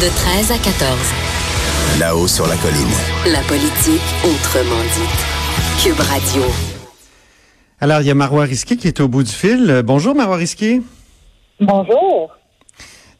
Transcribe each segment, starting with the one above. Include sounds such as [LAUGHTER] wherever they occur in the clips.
De 13 à 14. Là-haut sur la colline. La politique autrement dit. Cube Radio. Alors, il y a Marois Risqué qui est au bout du fil. Bonjour, Marois Risqué. Bonjour.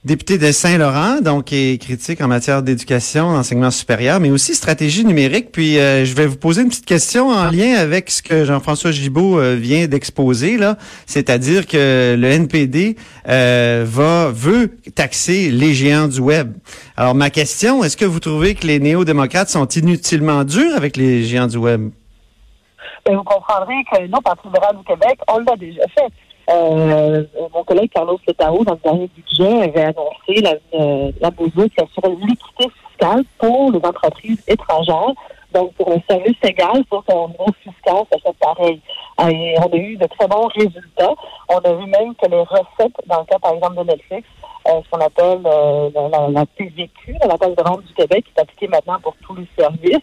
Député de Saint-Laurent, donc, et critique en matière d'éducation, d'enseignement supérieur, mais aussi stratégie numérique. Puis, euh, je vais vous poser une petite question en lien avec ce que Jean-François Gibault euh, vient d'exposer, là. C'est-à-dire que le NPD euh, va, veut taxer les géants du web. Alors, ma question, est-ce que vous trouvez que les néo-démocrates sont inutilement durs avec les géants du web? Ben, vous comprendrez que nous, Parti libéral du Québec, on l'a déjà fait. Euh, mon collègue Carlos Letao, dans le dernier budget, avait annoncé la, euh, la mesure qui assurait l'équité fiscale pour les entreprises étrangères. Donc, pour un service égal, pour ton niveau fiscal, ça fait pareil. Et on a eu de très bons résultats. On a vu même que les recettes, dans le cas, par exemple, de Netflix, euh, ce qu'on appelle euh, la, la, la TVQ, la taxe de vente du Québec, qui est appliquée maintenant pour tous les services.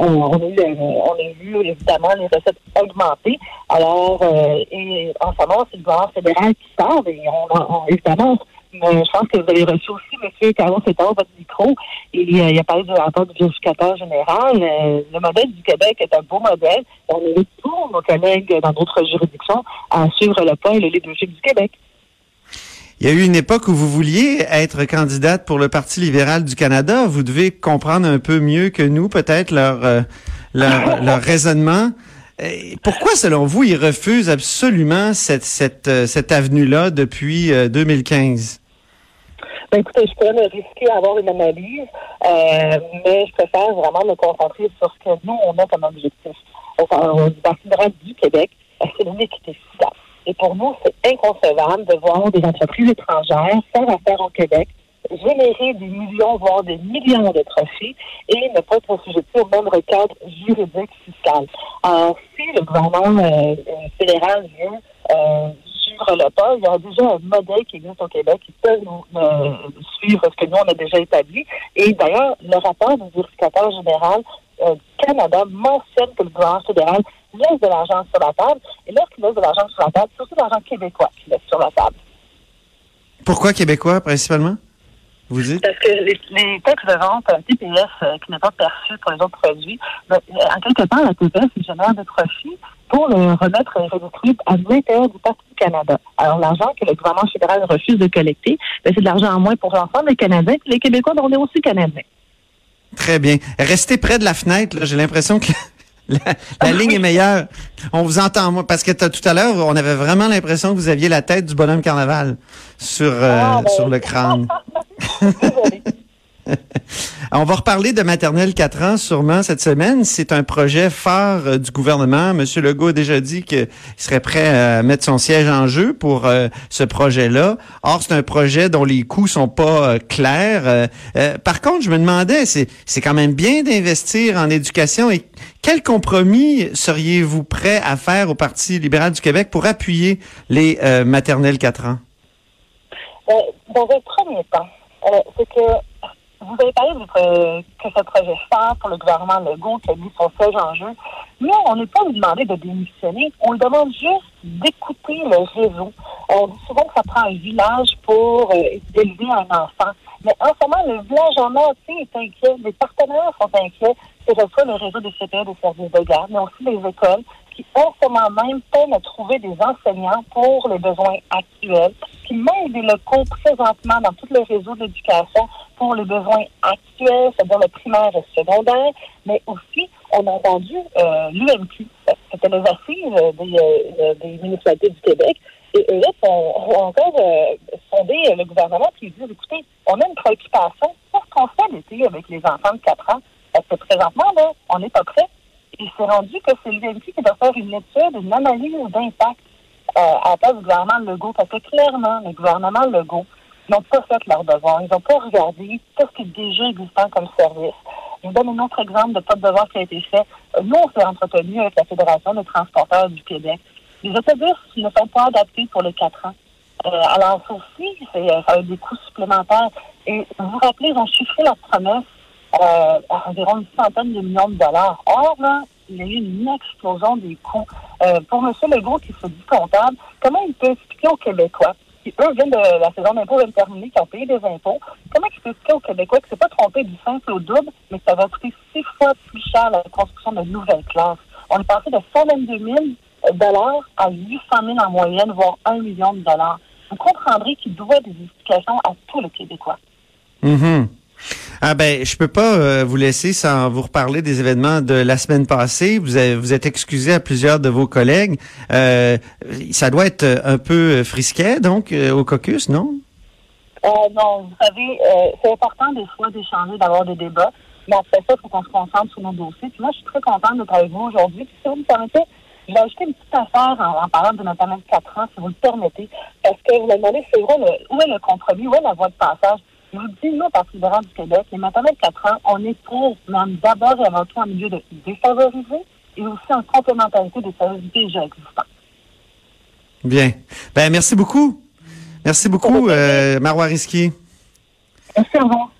Euh, on, a eu, on a vu évidemment les recettes augmenter. Alors, euh, et en ce moment, c'est le gouvernement fédéral qui sort et on, on évidemment, mais je pense que vous avez reçu aussi, M. Carlos Sétard, votre micro, euh, il a parlé du rapport du vérificateur général. Euh, le modèle du Québec est un beau modèle. On invite tous nos collègues dans d'autres juridictions à suivre le pas et le leadership du Québec. Il y a eu une époque où vous vouliez être candidate pour le Parti libéral du Canada. Vous devez comprendre un peu mieux que nous, peut-être, leur, euh, leur, [LAUGHS] leur, raisonnement. Et pourquoi, selon vous, ils refusent absolument cette, cette, euh, cette avenue-là depuis euh, 2015? Ben, écoutez, je pourrais me risquer à avoir une analyse, euh, mais je préfère vraiment me concentrer sur ce que nous, on a comme objectif. Au Parti libéral du Québec, c'est l'équité fiscale. Pour nous, c'est inconcevable de voir des entreprises étrangères faire affaire au Québec, générer des millions, voire des millions de profits et ne pas être assujettis au même recadre juridique fiscal. Alors, si le gouvernement euh, fédéral veut euh, suivre le pas, il y a déjà un modèle qui existe au Québec qui peut nous euh, suivre ce que nous, on a déjà établi. Et d'ailleurs, le rapport du vérificateur général euh, Canada mentionne que le gouvernement fédéral laisse de l'argent sur la table. Et lorsqu'il laisse de l'argent sur la table, c'est surtout de l'argent québécois qu'il laisse sur la table. Pourquoi québécois, principalement? Vous dites? Parce que les, les taxes de vente, un TPS euh, qui n'est pas perçu pour les autres produits, ben, en quelque part, la TPS génère des profits pour le remettre et redistribuer à l'intérieur du Parti du Canada. Alors, l'argent que le gouvernement fédéral refuse de collecter, ben, c'est de l'argent en moins pour l'ensemble des Canadiens, puis les Québécois, on est aussi Canadiens. Très bien. Restez près de la fenêtre, j'ai l'impression que la, la ligne est meilleure. On vous entend, moi, parce que tout à l'heure, on avait vraiment l'impression que vous aviez la tête du bonhomme carnaval sur, euh, Ah, ben. sur le crâne. [LAUGHS] [LAUGHS] On va reparler de maternelle 4 ans sûrement cette semaine. C'est un projet phare euh, du gouvernement. Monsieur Legault a déjà dit qu'il serait prêt à mettre son siège en jeu pour euh, ce projet-là. Or, c'est un projet dont les coûts sont pas euh, clairs. Par contre, je me demandais, c'est c'est quand même bien d'investir en éducation et quel compromis seriez-vous prêt à faire au Parti libéral du Québec pour appuyer les maternelles 4 ans? Dans un premier temps, c'est que vous avez parlé de, que ce projet phare pour le gouvernement Legault qui a mis son siège en jeu. Nous, on n'est pas lui demandé de démissionner. On lui demande juste d'écouter le réseau. On dit souvent que ça prend un village pour euh, élever un enfant. Mais en ce moment, le village en entier est inquiet. Les partenaires sont inquiets. C'est le cas le réseau des CPE des services de garde, mais aussi les écoles qui, en ce moment même, peinent à trouver des enseignants pour les besoins actuels, qui des locaux présentement dans tout le réseau d'éducation pour les besoins actuels, c'est-à-dire le primaire et le secondaire, mais aussi, on a entendu euh, l'UMQ, c'était les euh, des, euh, des municipalités du Québec, et eux ont, ont encore euh, sondé le gouvernement qui dit, écoutez, on a une préoccupation, qu'est-ce qu'on fait l'été avec les enfants de 4 ans? Parce que présentement, là, on n'est pas prêt. Il s'est rendu que c'est l'UMQ qui doit faire une étude, une analyse d'impact euh, à la place du gouvernement Legault, parce que clairement, le gouvernement Legault n'ont pas fait leur devoir. Ils n'ont pas regardé tout ce qui est déjà existant comme service. Je vous donne un autre exemple de pas de devoir qui a été fait. Euh, Nous, on s'est entretenu avec la Fédération des transporteurs du Québec. Les autobus ne sont pas adaptés pour les 4 ans. Euh, alors, ça aussi, c'est, euh, ça a des coûts supplémentaires. Et vous vous rappelez, ils ont chiffré leur promesse euh, à environ une centaine de millions de dollars. Or, là, il y a eu une explosion des coûts. Euh, pour M. Legault, qui se dit comptable, comment il peut expliquer aux Québécois, qui, eux, viennent de la saison d'impôt viennent de terminer, qui ont payé des impôts, comment il expliquer aux Québécois que c'est pas trompé du simple au double, mais ça va coûter six fois plus cher la construction de nouvelles classes? On est passé de 122 000 dollars à 800 000 en moyenne, voire 1 million de dollars. Vous comprendrez qu'il doit des explications à tous les Québécois. Mm Ah ben, je peux pas euh, vous laisser sans vous reparler des événements de la semaine passée. Vous avez, vous êtes excusé à plusieurs de vos collègues. Euh, ça doit être un peu frisquet, donc, euh, au caucus, non? Euh, non, vous savez, c'est important des fois d'échanger, d'avoir des débats. Mais après ça, il faut qu'on se concentre sur nos dossiers. Puis moi, je suis très contente d'être avec vous aujourd'hui. Puis si vous me permettez, je vais ajouter une petite affaire en, parlant de notamment 4 ans, si vous le permettez. Parce que vous me demandez, c'est vrai, où est le compromis, où est la voie de passage? Je vous dis, nous, Parti libéral du Québec, les maternelles 4 ans, on est pour, même d'abord et avant tout, en milieu de défavorisé et aussi en complémentarité des services déjà existants. Bien. Ben, merci beaucoup. Merci beaucoup, euh, Marois Risquier. Merci à vous.